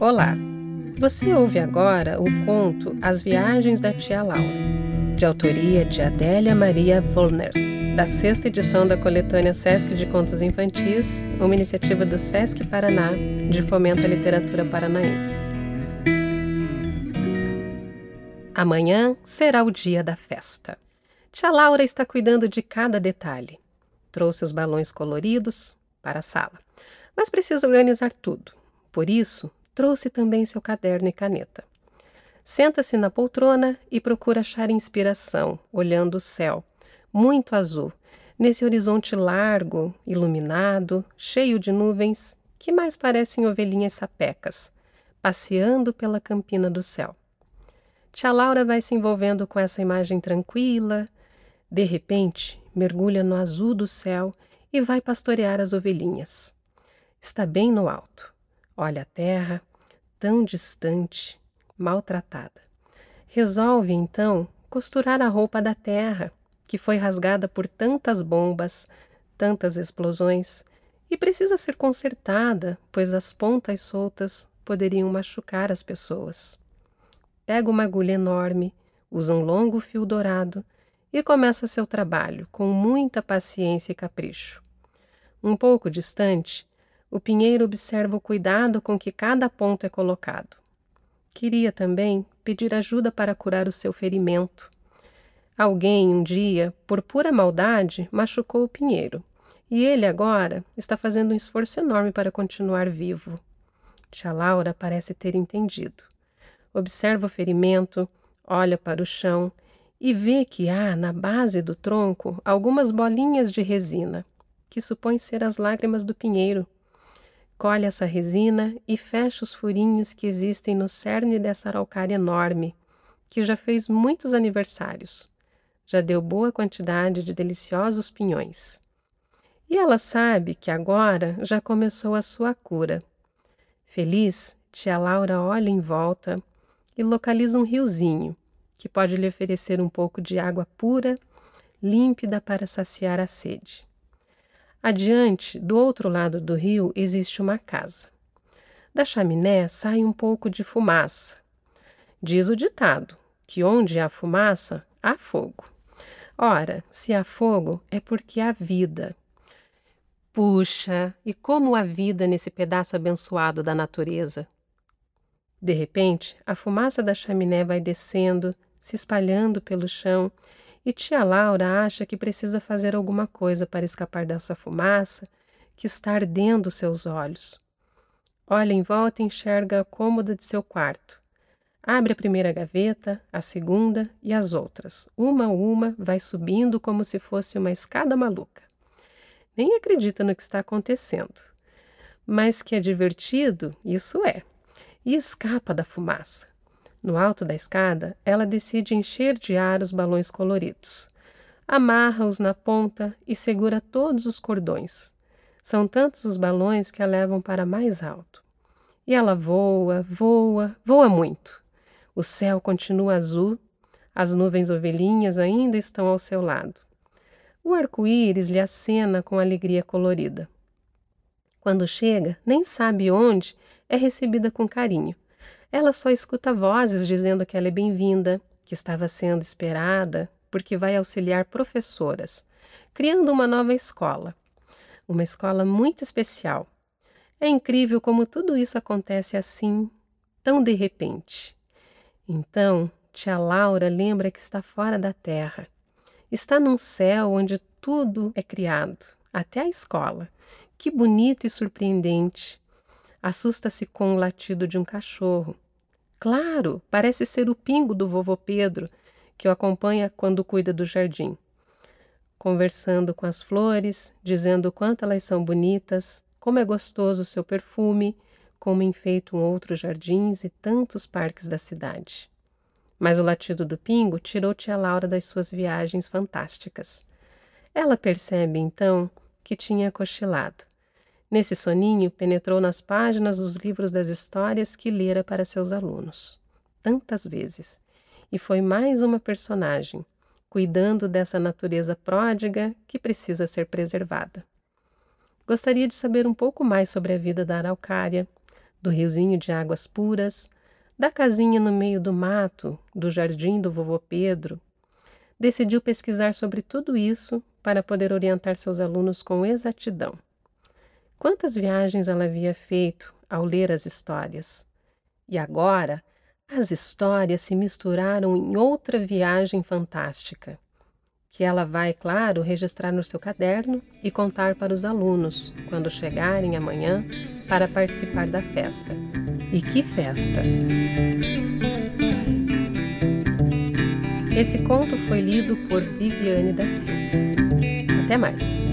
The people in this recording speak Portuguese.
Olá! Você ouve agora o conto As Viagens da Tia Laura, de autoria de Adélia Maria Vollner, da sexta edição da coletânea Sesc de Contos Infantis, uma iniciativa do Sesc Paraná de fomento à literatura paranaense. Amanhã será o dia da festa. Tia Laura está cuidando de cada detalhe. Trouxe os balões coloridos para a sala, mas precisa organizar tudo. Por isso, trouxe também seu caderno e caneta. Senta-se na poltrona e procura achar inspiração, olhando o céu, muito azul, nesse horizonte largo, iluminado, cheio de nuvens, que mais parecem ovelhinhas sapecas, passeando pela campina do céu. Tia Laura vai se envolvendo com essa imagem tranquila. De repente, mergulha no azul do céu e vai pastorear as ovelhinhas. Está bem no alto. Olha a terra, tão distante, maltratada. Resolve, então, costurar a roupa da terra, que foi rasgada por tantas bombas, tantas explosões, e precisa ser consertada, pois as pontas soltas poderiam machucar as pessoas. Pega uma agulha enorme, usa um longo fio dourado e começa seu trabalho com muita paciência e capricho. Um pouco distante, o pinheiro observa o cuidado com que cada ponto é colocado. Queria também pedir ajuda para curar o seu ferimento. Alguém, um dia, por pura maldade, machucou o pinheiro, e ele agora está fazendo um esforço enorme para continuar vivo. Tia Laura parece ter entendido. Observa o ferimento, olha para o chão e vê que há na base do tronco algumas bolinhas de resina, que supõe ser as lágrimas do pinheiro. Colhe essa resina e fecha os furinhos que existem no cerne dessa araucária enorme, que já fez muitos aniversários. Já deu boa quantidade de deliciosos pinhões. E ela sabe que agora já começou a sua cura. Feliz, tia Laura olha em volta e localiza um riozinho que pode lhe oferecer um pouco de água pura, límpida para saciar a sede. Adiante, do outro lado do rio, existe uma casa. Da chaminé sai um pouco de fumaça. Diz o ditado que onde há fumaça, há fogo. Ora, se há fogo, é porque há vida. Puxa, e como há vida nesse pedaço abençoado da natureza! De repente, a fumaça da chaminé vai descendo, se espalhando pelo chão e tia Laura acha que precisa fazer alguma coisa para escapar dessa fumaça que está ardendo seus olhos. Olha em volta e enxerga a cômoda de seu quarto. Abre a primeira gaveta, a segunda e as outras. Uma a uma vai subindo como se fosse uma escada maluca. Nem acredita no que está acontecendo. Mas que é divertido, isso é. E escapa da fumaça. No alto da escada, ela decide encher de ar os balões coloridos. Amarra-os na ponta e segura todos os cordões. São tantos os balões que a levam para mais alto. E ela voa, voa, voa muito. O céu continua azul, as nuvens ovelhinhas ainda estão ao seu lado. O arco-íris lhe acena com alegria colorida. Quando chega, nem sabe onde, é recebida com carinho ela só escuta vozes dizendo que ela é bem-vinda, que estava sendo esperada, porque vai auxiliar professoras, criando uma nova escola. Uma escola muito especial. É incrível como tudo isso acontece assim, tão de repente. Então, tia Laura lembra que está fora da terra. Está num céu onde tudo é criado, até a escola. Que bonito e surpreendente. Assusta-se com o latido de um cachorro. Claro, parece ser o pingo do vovô Pedro, que o acompanha quando cuida do jardim. Conversando com as flores, dizendo quanto elas são bonitas, como é gostoso o seu perfume, como enfeitam outros jardins e tantos parques da cidade. Mas o latido do pingo tirou tia Laura das suas viagens fantásticas. Ela percebe, então, que tinha cochilado. Nesse soninho, penetrou nas páginas dos livros das histórias que lera para seus alunos, tantas vezes, e foi mais uma personagem, cuidando dessa natureza pródiga que precisa ser preservada. Gostaria de saber um pouco mais sobre a vida da araucária, do riozinho de águas puras, da casinha no meio do mato, do jardim do vovô Pedro, decidiu pesquisar sobre tudo isso para poder orientar seus alunos com exatidão. Quantas viagens ela havia feito ao ler as histórias! E agora, as histórias se misturaram em outra viagem fantástica, que ela vai, claro, registrar no seu caderno e contar para os alunos quando chegarem amanhã para participar da festa. E que festa! Esse conto foi lido por Viviane da Silva. Até mais!